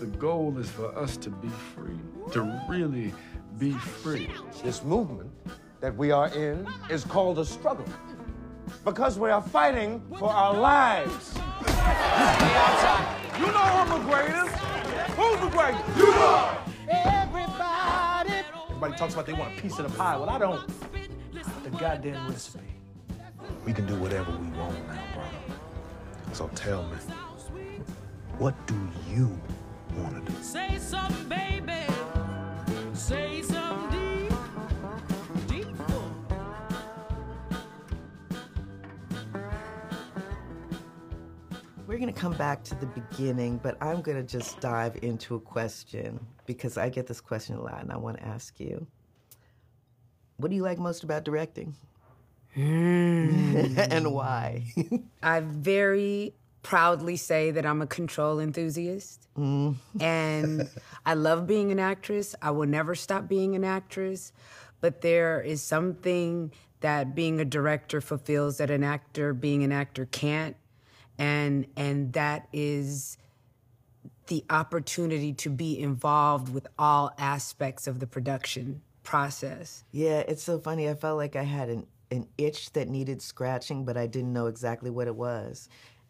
The goal is for us to be free, to really be free. This movement that we are in is called a struggle because we are fighting for our lives. You know I'm the greatest. Who's the greatest? You are. Everybody. Everybody talks about they want a piece of the pie. Well, I don't. The goddamn recipe. We can do whatever we want now, brother. So tell me, what do you want to do? Say something, baby. Say something deep, deep. We're going to come back to the beginning, but I'm going to just dive into a question because I get this question a lot and I want to ask you. What do you like most about directing? Hmm. and why? I very proudly say that I'm a control enthusiast. Mm. And I love being an actress. I will never stop being an actress. But there is something that being a director fulfills that an actor being an actor can't. And and that is the opportunity to be involved with all aspects of the production process. Yeah, it's so funny. I felt like I had an, an itch that needed scratching, but I didn't know exactly what it was.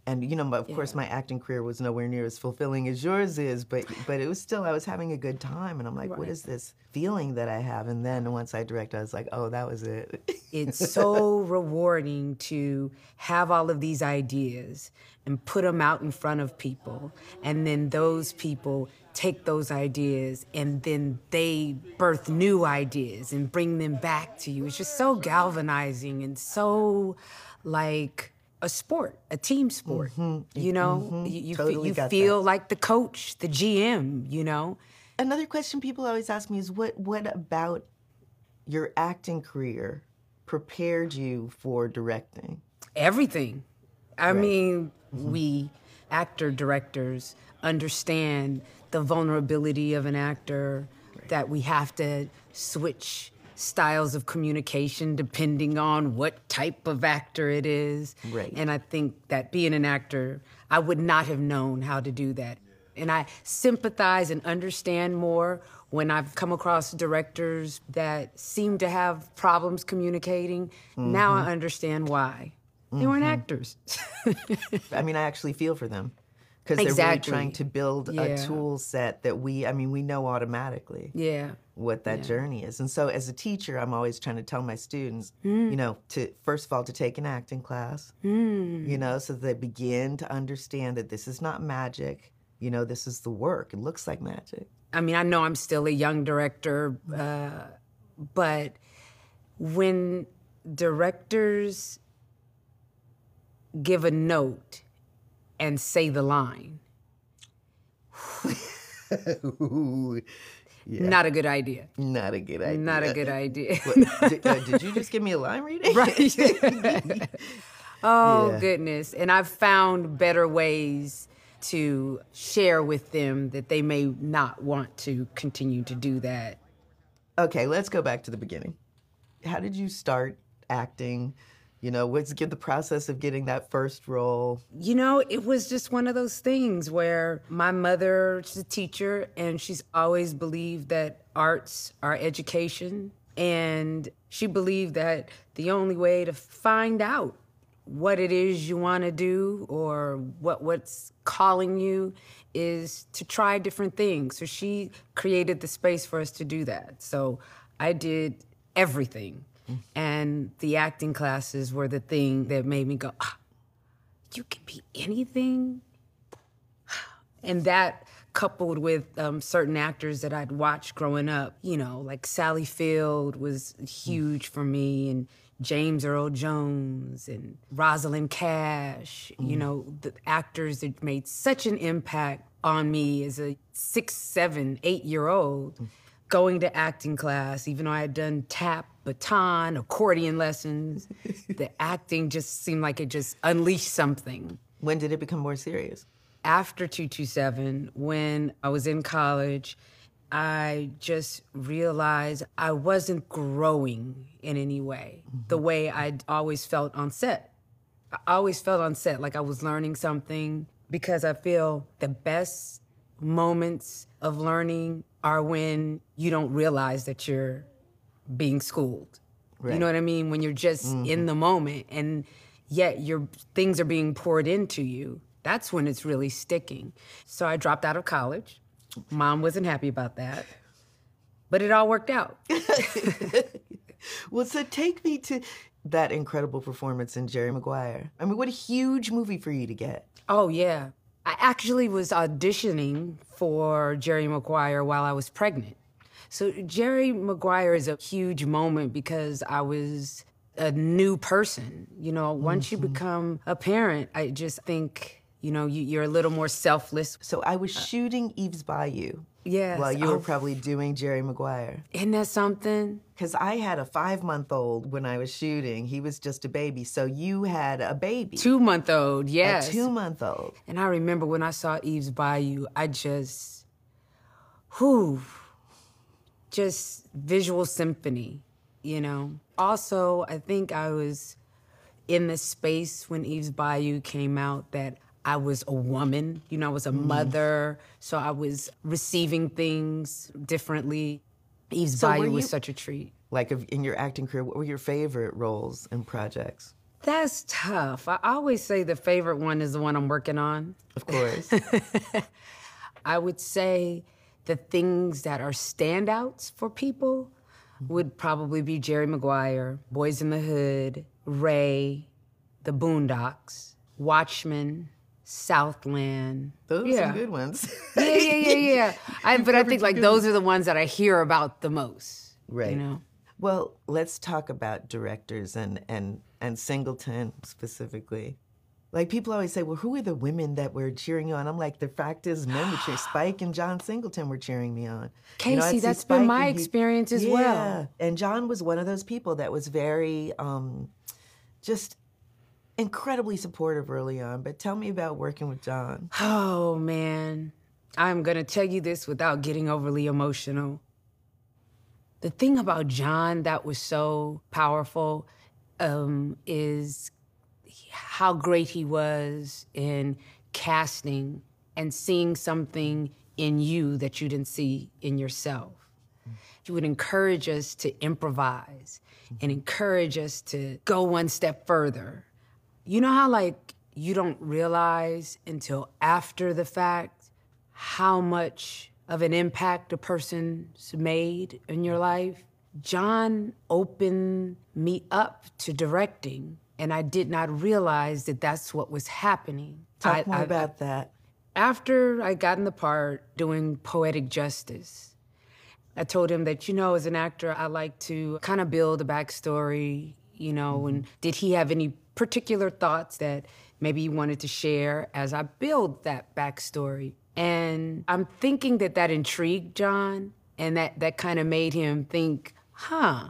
And you know, of course, my acting career was nowhere near as fulfilling as yours is, but but it was still I was having a good time, and I'm like, what Right. is this feeling that I have? And then once I directed, I was like, oh, that was it. it's so rewarding to have all of these ideas and put them out in front of people and then those people take those ideas and then they birth new ideas and bring them back to you it's just so galvanizing and so like a sport a team sport you know mhm. you, you, Totally you got feel like the coach the gm you know Another question people always ask me is what what about your acting career prepared you for directing? everything. I Right. mean, we actor directors understand the vulnerability of an actor, that we have to switch styles of communication depending on what type of actor it is. Right. And I think that being an actor, I would not have known how to do that. And I sympathize and understand more when I've come across directors that seem to have problems communicating. Now I understand why. They weren't Mhm. actors. I mean, I actually feel for them because they're really trying to build Yeah. a tool set that we, I mean, we know automatically. Yeah. What that Yeah. journey is. And so as a teacher, I'm always trying to tell my students, Mm. you know, to first of all, to take an acting class, Mm. you know, so they begin to understand that this is not magic. You know, this is the work. It looks like magic. I mean, I know I'm still a young director, uh, but when directors give a note and say the line, Yeah. not a good idea. Not a good idea. Not a good idea. What, did, uh, did you just give me a line reading? Right. oh, Yeah. goodness. And I've found better ways to share with them that they may not want to continue to do that. Okay, let's go back to the beginning. How did you start acting? You know, what's the process of getting that first role? You know, it was just one of those things where my mother, she's a teacher, and she's always believed that arts are education. And she believed that the only way to find out what it is you want to do or what what's calling you is to try different things. So she created the space for us to do that. So I did everything. And the acting classes were the thing that made me go, ah, you can be anything. And that coupled with um, certain actors that I'd watched growing up, you know, like Sally Field was huge for me, and James Earl Jones and Rosalind Cash, you Mm. know, the actors that made such an impact on me as a six, seven, eight year old. Going to acting class, even though I had done tap, baton, accordion lessons, the acting just seemed like it just unleashed something. When did it become more serious? After 227, when I was in college, I just realized I wasn't growing in any way, mm-hmm. the way I'd always felt on set. I always felt on set like I was learning something because I feel the best moments of learning are when you don't realize that you're being schooled. You know what I mean? When you're just mm-hmm. in the moment and yet your things are being poured into you. That's when it's really sticking. So I dropped out of college. Mom wasn't happy about that. But it all worked out. Well, so take me to that incredible performance in Jerry Maguire. I mean, what a huge movie for you to get. Oh, yeah. I actually was auditioning for Jerry Maguire while I was pregnant. So, Jerry Maguire is a huge moment because I was a new person. You know, once you mm-hmm. become a parent, I just think, you know, you, you're a little more selfless. So I was uh, shooting Eve's Bayou Yes. while you were probably doing Jerry Maguire. Isn't that something? Because I had a five month old when I was shooting. He was just a baby. So you had a baby. Two month old, yes. A two month old. And I remember when I saw Eve's Bayou, I just, whew, just visual symphony, you know. Also, I think I was in the space when Eve's Bayou came out that I was a woman, you know, I was a mm. mother, so I was receiving things differently. Eve's So Bayou was such a treat. Like in your acting career, what were your favorite roles and projects? That's tough. I always say the favorite one is the one I'm working on. Of course. I would say the things that are standouts for people would probably be Jerry Maguire, Boys in the Hood, Ray, The Boondocks, Watchmen, Southland. Those are yeah. some good ones. Yeah, yeah, yeah, yeah. I, but I think like those are the ones that I hear about the most. Right. You know. Well, let's talk about directors and and and Singleton specifically. Like people always say, well, who are the women that were cheering you on? I'm like, the fact is, men were cheering. Spike and John Singleton were cheering me on. You know, Kasi, that's been my he- experience as well. And John was one of those people that was very, um, just incredibly supportive early on. But tell me about working with John. Oh man, I'm gonna tell you this without getting overly emotional. The thing about John that was so powerful um, is how great he was in casting and seeing something in you that you didn't see in yourself. He would encourage us to improvise and encourage us to go one step further. You know how, like, you don't realize until after the fact how much of an impact a person's made in your life? John opened me up to directing, and I did not realize that that's what was happening. Talk I- more I- about that. after I got in the part doing poetic justice, I told him that, you know, as an actor, I like to kind of build a backstory, you know, mm-hmm. and did he have any particular thoughts that maybe he wanted to share as I build that backstory? And I'm thinking that that intrigued John and that, that kind of made him think, huh,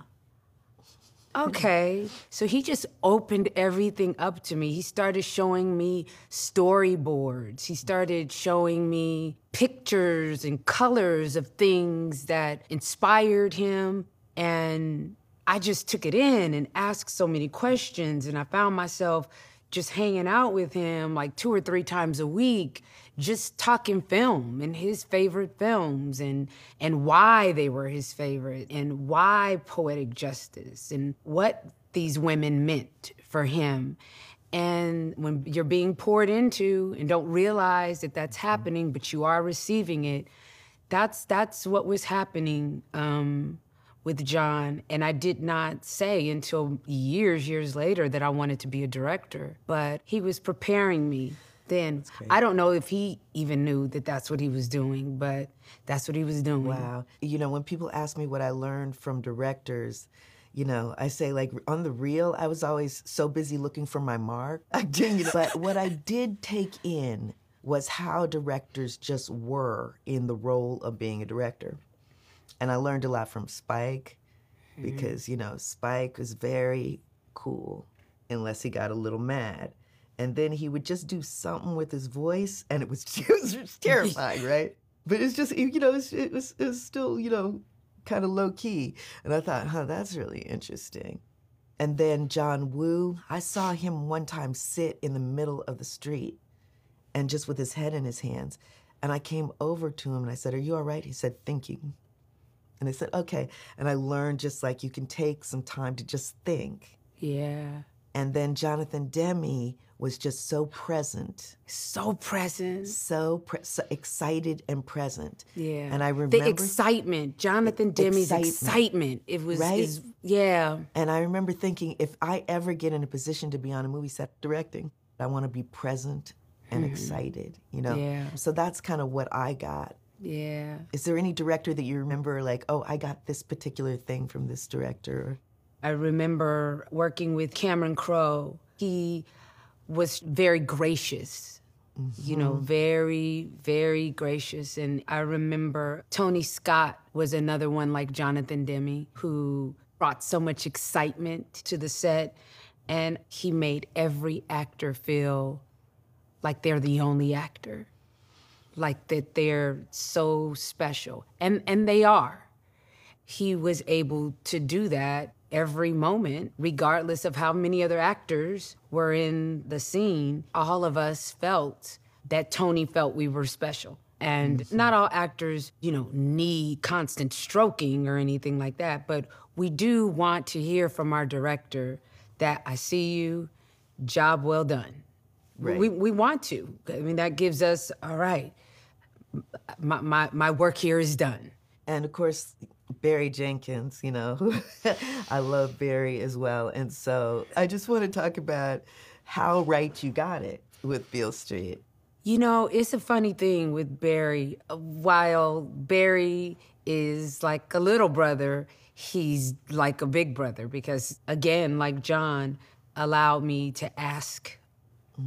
Mm-hmm. Okay. So he just opened everything up to me. He started showing me storyboards. He started showing me pictures and colors of things that inspired him. And I just took it in and asked so many questions. And I found myself just hanging out with him like two or three times a week, just talking film and his favorite films and and why they were his favorite and why poetic justice and what these women meant for him. And when you're being poured into and don't realize that that's happening, but you are receiving it, that's that's what was happening um, with John. And I did not say until years, years later that I wanted to be a director. But he was preparing me then. I don't know if he even knew that that's what he was doing, but that's what he was doing. Wow. You know, when people ask me what I learned from directors, you know, I say like on the real, I was always so busy looking for my mark. I didn't, you know, but what I did take in was how directors just were in the role of being a director. And I learned a lot from Spike hmm. because, you know, Spike was very cool unless he got a little mad. And then he would just do something with his voice and it was, just terrifying, right? But it's just, you know, it's, it, was, it was still, you know, kind of low key. And I thought, huh, that's really interesting. And then John Woo, I saw him one time sit in the middle of the street and just with his head in his hands. And I came over to him and I said, Are you all right? He said, Thinking. And I said, Okay. And I learned just like you can take some time to just think. Yeah. And then Jonathan Demme was just so present, So present. so, pre- so excited and present. Yeah. And I remember. the excitement, Jonathan Demme's Excitement. excitement. It was Right? is yeah. And I remember thinking, if I ever get in a position to be on a movie set directing, I want to be present and mm-hmm. excited, you know? Yeah. So that's kind of what I got. Yeah. Is there any director that you remember, like, oh, I got this particular thing from this director? I remember working with Cameron Crowe. He was very gracious, you know, mm-hmm. very, very gracious. And I remember Tony Scott was another one like Jonathan Demme who brought so much excitement to the set. And he made every actor feel like they're the only actor, like that they're so special. And, and they are he was able to do that every moment, regardless of how many other actors were in the scene. All of us felt that Tony felt we were special. And not all actors, you know, need constant stroking or anything like that, but we do want to hear from our director that I see you, job well done. Right. We, we want to. I mean, that gives us, all right, my, my, my work here is done. And of course, Barry Jenkins, you know, I love Barry as well. And so I just want to talk about how right you got it with Beale Street. You know, it's a funny thing with Barry. While Barry is like a little brother, he's like a big brother because, again, like John, allowed me to ask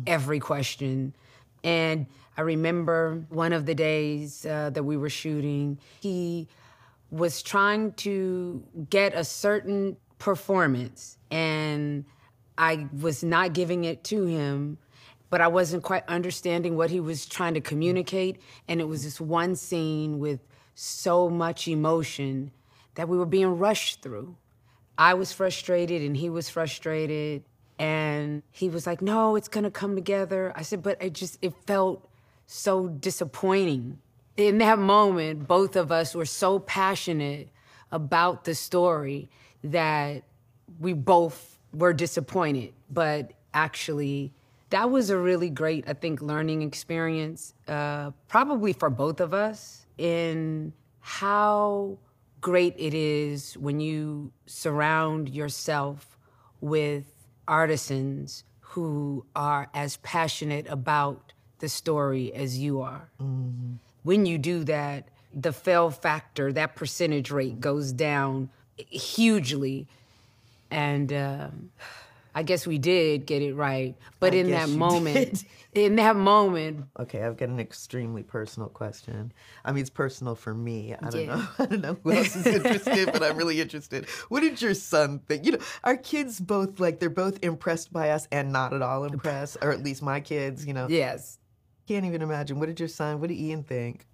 every question. And I remember one of the days uh, that we were shooting, he was trying to get a certain performance, and I was not giving it to him, but I wasn't quite understanding what he was trying to communicate. And it was this one scene with so much emotion that we were being rushed through. I was frustrated and he was frustrated. And he was like, no, it's gonna come together. I said, but it just, it felt so disappointing. In that moment, both of us were so passionate about the story that we both were disappointed. But actually, that was a really great, I think, learning experience, uh, probably for both of us, in how great it is when you surround yourself with artisans who are as passionate about the story as you are. When you do that, the fail factor, that percentage rate goes down hugely. And um, I guess we did get it right. But I in that moment, in that moment, Okay, I've got an extremely personal question. I mean, it's personal for me. I don't Yeah. know. I don't know who else is interested, but I'm really interested. What did your son think? You know, our kids both like they're both impressed by us and not at all impressed, or at least my kids. You know, yes. Can't even imagine. What did your son? What did Ian think?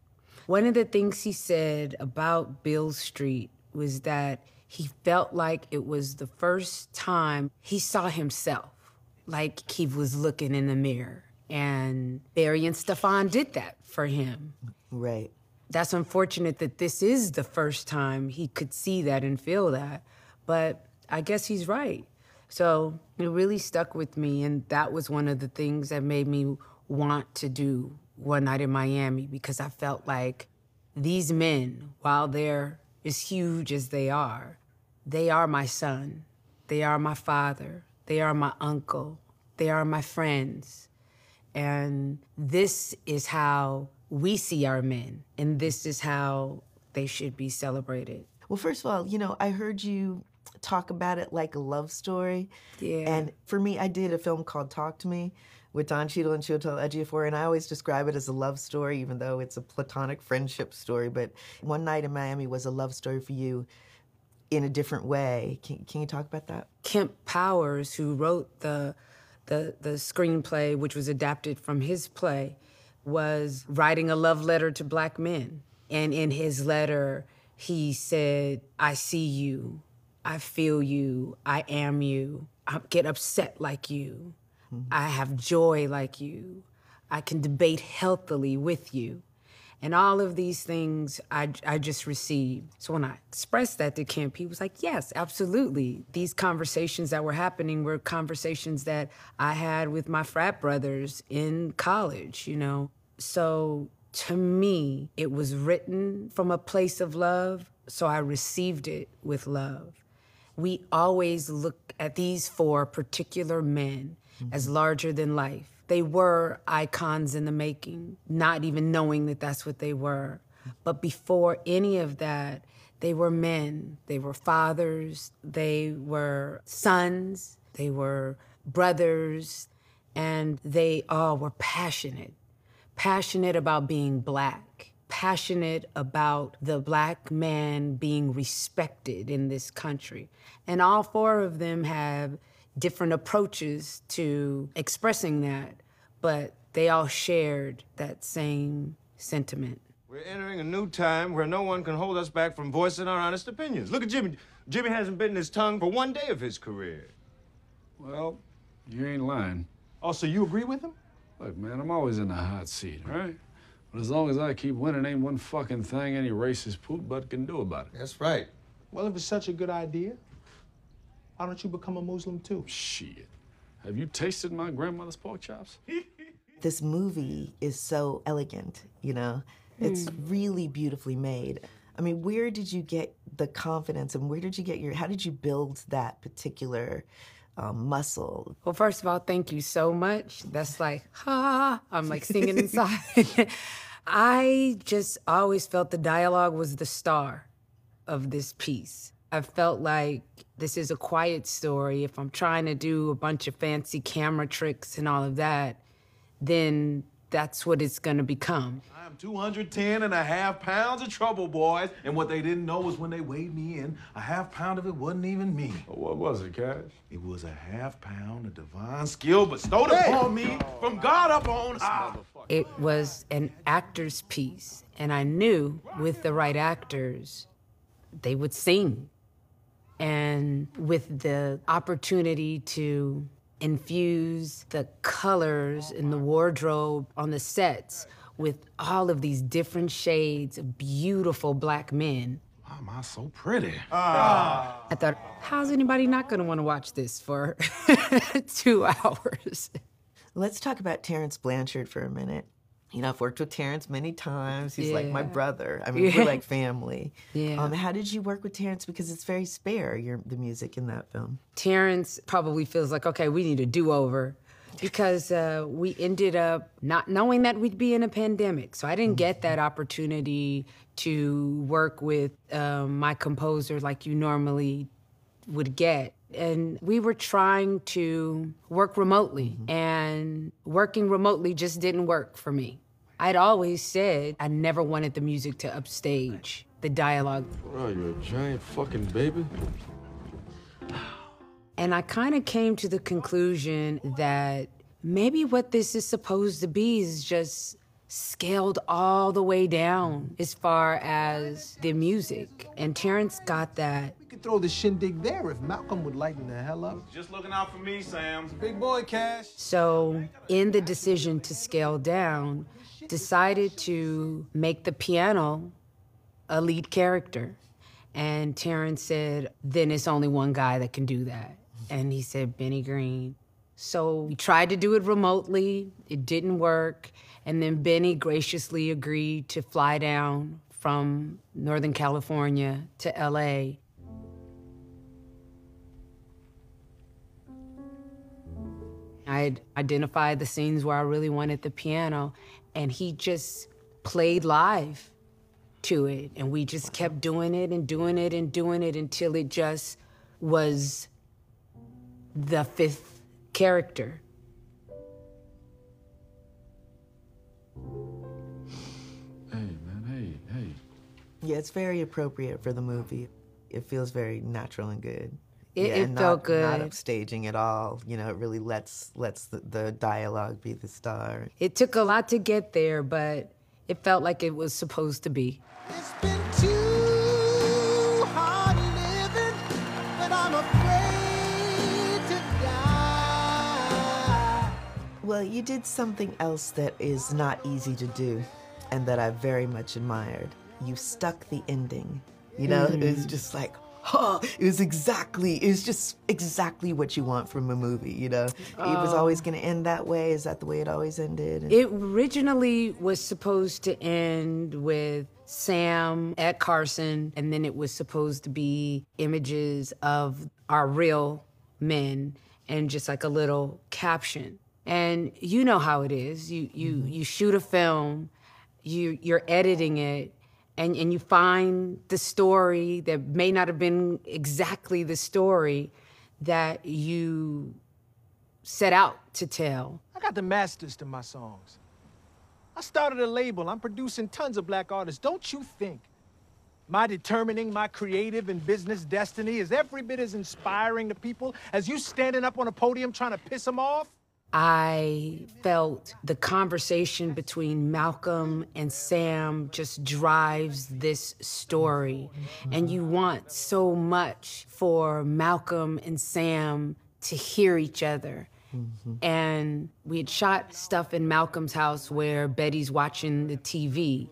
One of the things he said about Beale Street was that he felt like it was the first time he saw himself, like he was looking in the mirror. And Barry and Stephan did that for him. Right. That's unfortunate that this is the first time he could see that and feel that. But I guess he's right. So it really stuck with me. And that was one of the things that made me want to do One Night in Miami because I felt like these men, while they're as huge as they are, they are my son. They are my father. They are my uncle. They are my friends. And this is how we see our men, and this is how they should be celebrated. Well, first of all, you know, I heard you talk about it like a love story. Yeah. And for me, I did a film called Talk to Me with Don Cheadle and Chiwetel Ejiofor, and I always describe it as a love story, even though it's a platonic friendship story. But One Night in Miami was a love story for you in a different way. Can, can you talk about that? Kemp Powers, who wrote the, the the screenplay, which was adapted from his play, was writing a love letter to black men. And in his letter, he said, "I see you, I feel you, I am you. I get upset like you. I have joy like you. I can debate healthily with you." And all of these things I, I just received. So when I expressed that to Kemp, he was like, Yes, absolutely. These conversations that were happening were conversations that I had with my frat brothers in college, you know. So to me, it was written from a place of love, so I received it with love. We always look at these four particular men as larger than life. They were icons in the making, not even knowing that that's what they were. But before any of that, they were men, they were fathers, they were sons, they were brothers, and they all were passionate passionate about being black, passionate about the black man being respected in this country. And all four of them have different approaches to expressing that, but they all shared that same sentiment. We're entering a new time where no one can hold us back from voicing our honest opinions. Look at Jimmy. Jimmy hasn't bitten his tongue for one day of his career. Well, you ain't lying. Oh, so you agree with him? Look, man, I'm always in the hot seat, right? But as long as I keep winning, ain't one fucking thing any racist poop butt can do about it. That's right. Well, if it's such a good idea, why don't you become a Muslim too? Shit. Have you tasted my grandmother's pork chops? This movie is so elegant, you know? It's really beautifully made. I mean, where did you get the confidence and where did you get your, how did you build that particular um, muscle? Well, first of all, thank you so much. That's like, ha, I'm like singing inside. I just always felt the dialogue was the star of this piece. I felt like this is a quiet story. If I'm trying to do a bunch of fancy camera tricks and all of that, then that's what it's gonna become. I'm 210 and a half pounds of trouble, boys. And what they didn't know was when they weighed me in, a half pound of it wasn't even me. What was it, Cash? It was a half pound of divine skill bestowed upon me from God up on high. It was an actor's piece, and I knew with the right actors, they would sing. And with the opportunity to infuse the colors in the wardrobe on the sets with all of these different shades of beautiful black men, Why am I so pretty? Ah. I thought, how's anybody not gonna wanna watch this for two hours? Let's talk about Terence Blanchard for a minute. You know, I've worked with Terence many times. He's like my brother. I mean, Yeah. we're like family. Yeah. Um, how did you work with Terence? Because it's very spare, your the music in that film. Terence probably feels like, okay, we need a do over because uh, we ended up not knowing that we'd be in a pandemic. So I didn't get that opportunity to work with um, my composer like you normally would get. And we were trying to work remotely, mm-hmm. and working remotely just didn't work for me. I'd always said I never wanted the music to upstage the dialogue What are a giant fucking baby? And I kind of came to the conclusion that maybe what this is supposed to be is just scaled all the way down as far as the music. And Terence got that. We could throw the shindig there if Malcolm would lighten the hell up. Just looking out for me, Sam. Big boy, Cash. So, in the decision to scale down, decided to make the piano a lead character. And Terence said, then it's only one guy that can do that. And he said, Benny Green. So we tried to do it remotely, it didn't work. And then Benny graciously agreed to fly down from Northern California to LA. I had identified the scenes where I really wanted the piano, and he just played live to it. And we just kept doing it and doing it and doing it until it just was the fifth character. Hey, man, hey, hey. Yeah, it's very appropriate for the movie. It feels very natural and good. It- yeah, it and felt good. Not good. upstaging at all. You know, it really lets lets the, the dialogue be the star. It took a lot to get there, but it felt like it was supposed to be. It's been too hard living, but I'm afraid to die. Well, you did something else that is not easy to do. and that I very much admired. You stuck the ending. You know, it was mm. just like, huh, it was exactly, it was just exactly what you want from a movie, you know? It was always oh. going to end that way. Is that the way it always ended? And- It originally was supposed to end with Sam at Carson, and then it was supposed to be images of our real men and just like a little caption. And you know how it is. You you mm-hmm. you shoot a film, you you're editing it, and, and you find the story that may not have been exactly the story that you set out to tell. I got the masters to my songs. I started a label. I'm producing tons of black artists. Don't you think my determining my creative and business destiny is every bit as inspiring to people as you standing up on a podium trying to piss them off? I felt the conversation between Malcolm and Sam just drives this story. And you want so much for Malcolm and Sam to hear each other. And we had shot stuff in Malcolm's house where Betty's watching the TV.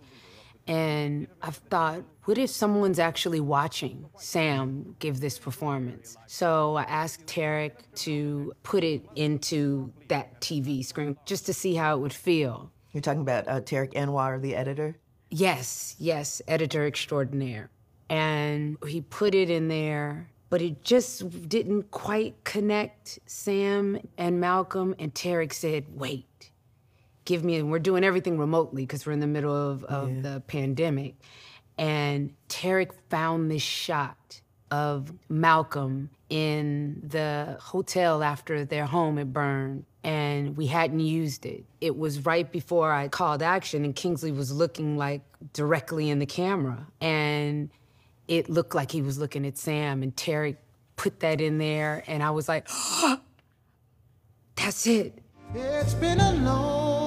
And I've thought, what if someone's actually watching Sam give this performance? So I asked Tariq to put it into that TV screen just to see how it would feel. You're talking about uh, Tariq Anwar, the editor? Yes, yes, editor extraordinaire. And he put it in there, but it just didn't quite connect Sam and Malcolm. And Tariq said, wait, give me, and we're doing everything remotely because we're in the middle of, of the pandemic. And Tariq found this shot of Malcolm in the hotel after their home had burned, and we hadn't used it. It was right before I called action, and Kingsley was looking like directly in the camera. And it looked like he was looking at Sam, and Tariq put that in there, and I was like, that's it. It's been a long,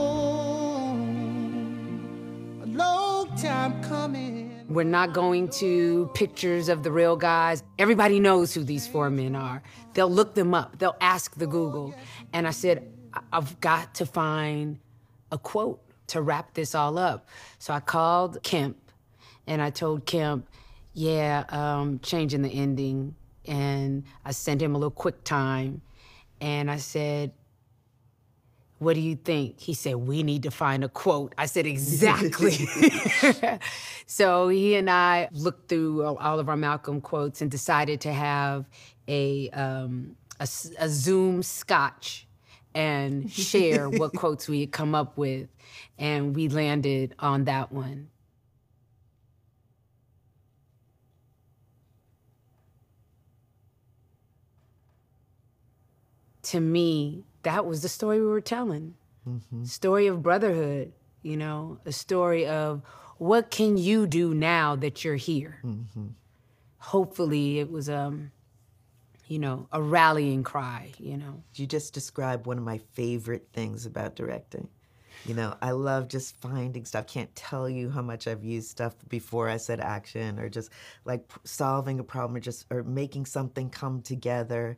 We're not going to pictures of the real guys. Everybody knows who these four men are. They'll look them up, they'll ask the Google. And I said, I've got to find a quote to wrap this all up. So I called Kemp and I told Kemp, yeah, um, changing the ending. And I sent him a little quick time. And I said, what do you think? He said, We need to find a quote. I said, Exactly. so he and I looked through all of our Malcolm quotes and decided to have a, um, a, a Zoom scotch and share what quotes we had come up with. And we landed on that one. to me, that was the story we were telling. Story of brotherhood, you know, a story of what can you do now that you're here. Hopefully, it was um, you know, a rallying cry. You know, You just described one of my favorite things about directing. You know, I love just finding stuff. Can't tell you how much I've used stuff before I said action, or just like solving a problem, or just or making something come together.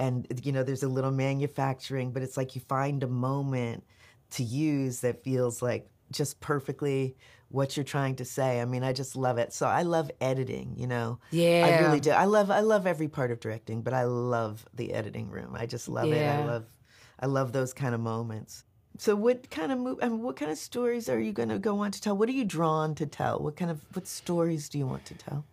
And you know, there's a little manufacturing, but it's like you find a moment to use that feels like just perfectly what you're trying to say. I mean, I just love it. So I love editing. You know, Yeah. I really do. I love I love every part of directing, but I love the editing room. I just love it. I love I love those kind of moments. So what kind of move I mean, what kind of stories are you going to go on to tell? What are you drawn to tell? What kind of what stories do you want to tell?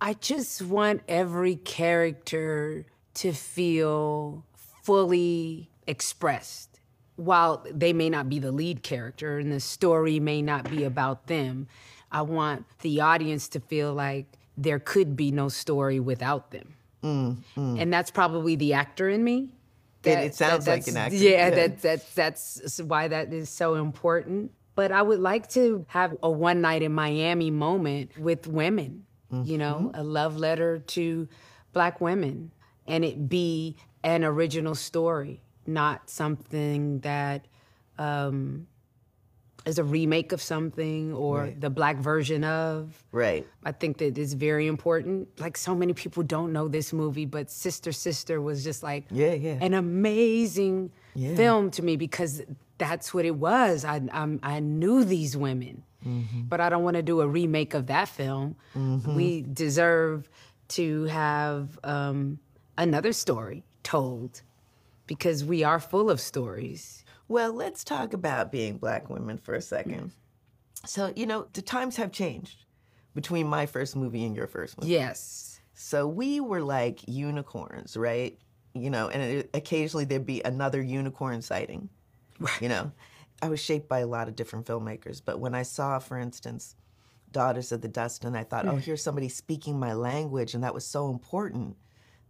I just want every character to feel fully expressed. While they may not be the lead character and the story may not be about them, I want the audience to feel like there could be no story without them. And that's probably the actor in me. It- it sounds like an actor, Yeah, yeah. That, that, that's why that is so important. But I would like to have a one night in Miami moment with women, you know, Mm-hmm. a love letter to black women, and it be an original story, not something that um, is a remake of something or Right. the black version of. Right. I think that is very important. Like so many people don't know this movie, but Sister Sister was just like Yeah, yeah. an amazing Yeah. film to me because that's what it was. I I'm, I knew these women, but I don't want to do a remake of that film. We deserve to have um, another story told because we are full of stories. Well, let's talk about being black women for a second. So, you know, the times have changed between my first movie and your first movie. Yes. So we were like unicorns, right? You know, and it, occasionally there'd be another unicorn sighting. Right. You know, I was shaped by a lot of different filmmakers, but when I saw, for instance, Daughters of the Dust, and I thought, oh, mm. here's somebody speaking my language, and that was so important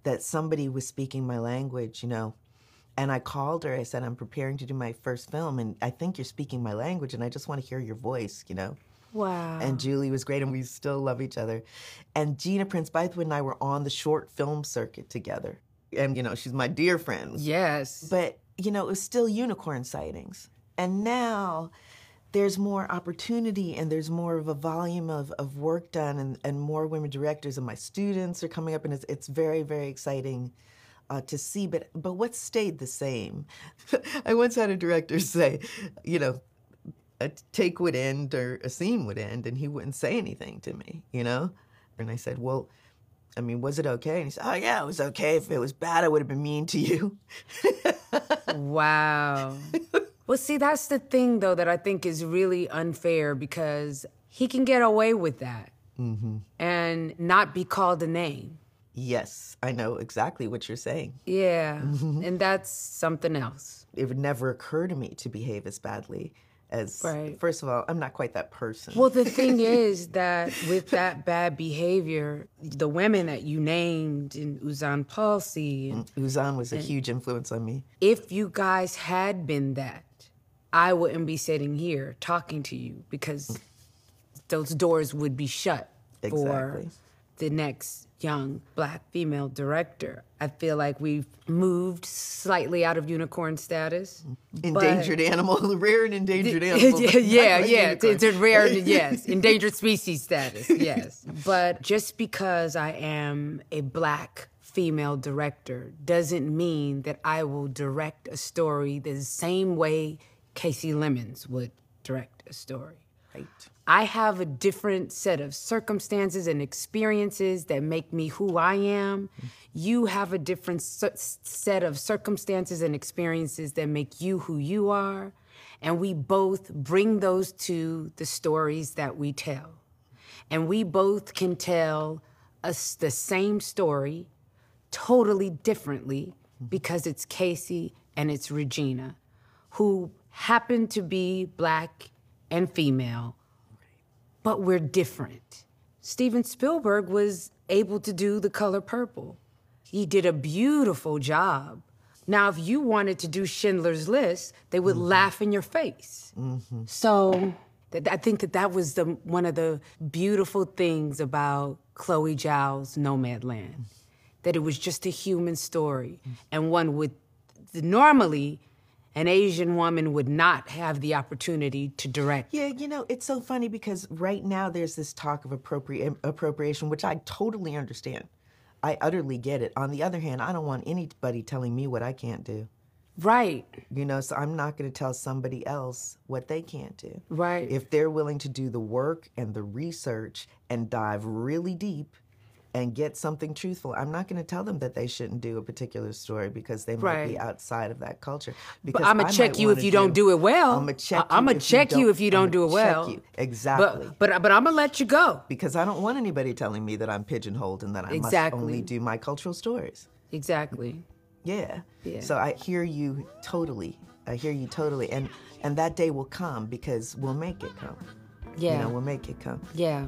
that somebody was speaking my language, you know. And I called her. I said, I'm preparing to do my first film, and I think you're speaking my language, and I just want to hear your voice, you know. Wow. And Julie was great, and we still love each other. And Gina Prince Bythewood and I were on the short film circuit together. And, you know, she's my dear friend. yes. But, you know, it was still unicorn sightings. And now there's more opportunity and there's more of a volume of, of work done and, and more women directors and my students are coming up and it's, it's very, very exciting uh, to see. But, but what stayed the same? I once had a director say, you know, a take would end or a scene would end and he wouldn't say anything to me, you know? And I said, well, I mean, was it okay? And he said, oh, yeah, it was okay. If it was bad, I would have been mean to you. Wow. well, see, that's the thing, though, that I think is really unfair because he can get away with that mm-hmm. and not be called a name. Yes, I know exactly what you're saying. Yeah. Mm-hmm. And that's something else. It would never occur to me to behave as badly as. Right. First of all, I'm not quite that person. Well, the thing is that with that bad behavior, the women that you named in Euzhan Palcy, and mm, Euzhan was a huge influence on me. if you guys had been that, I wouldn't be sitting here talking to you because those doors would be shut for the next young black female director. I feel like we've moved slightly out of unicorn status. Endangered animal, rare and endangered animal. yeah, yeah, yeah. It's a rare, yes, endangered species status, yes. But just because I am a black female director doesn't mean that I will direct a story the same way Kasi Lemmons would direct a story. Right. I have a different set of circumstances and experiences that make me who I am. Mm-hmm. You have a different set of circumstances and experiences that make you who you are. And we both bring those to the stories that we tell. And we both can tell us the same story totally differently mm-hmm. because it's Kasi and it's Regina, who happen to be black and female, but we're different. Steven Spielberg was able to do The Color Purple. He did a beautiful job. Now, if you wanted to do Schindler's List, they would mm-hmm. laugh in your face. Mm-hmm. So th- I think that that was the, one of the beautiful things about Chloe Zhao's Nomadland, mm-hmm. that it was just a human story, and one would normally an Asian woman would not have the opportunity to direct. Yeah, you know, it's so funny because right now there's this talk of appropri- appropriation, which I totally understand. I utterly get it. On the other hand, I don't want anybody telling me what I can't do. Right, You know, so I'm not going to tell somebody else what they can't do. right. If they're willing to do the work and the research and dive really deep and get something truthful, I'm not going to tell them that they shouldn't do a particular story because they might be outside of that culture. But I'm gonna check you if you don't do it well. I'm gonna check. I- I'ma you if check you if you don't I'ma do it check well. you. Exactly. But but but I'm gonna let you go. because I don't want anybody telling me that I'm pigeonholed and that I Exactly. must only do my cultural stories. Exactly. Yeah. Yeah. So I hear you totally. I hear you totally. And and that day will come because we'll make it come. Yeah. You know, we'll make it come. yeah.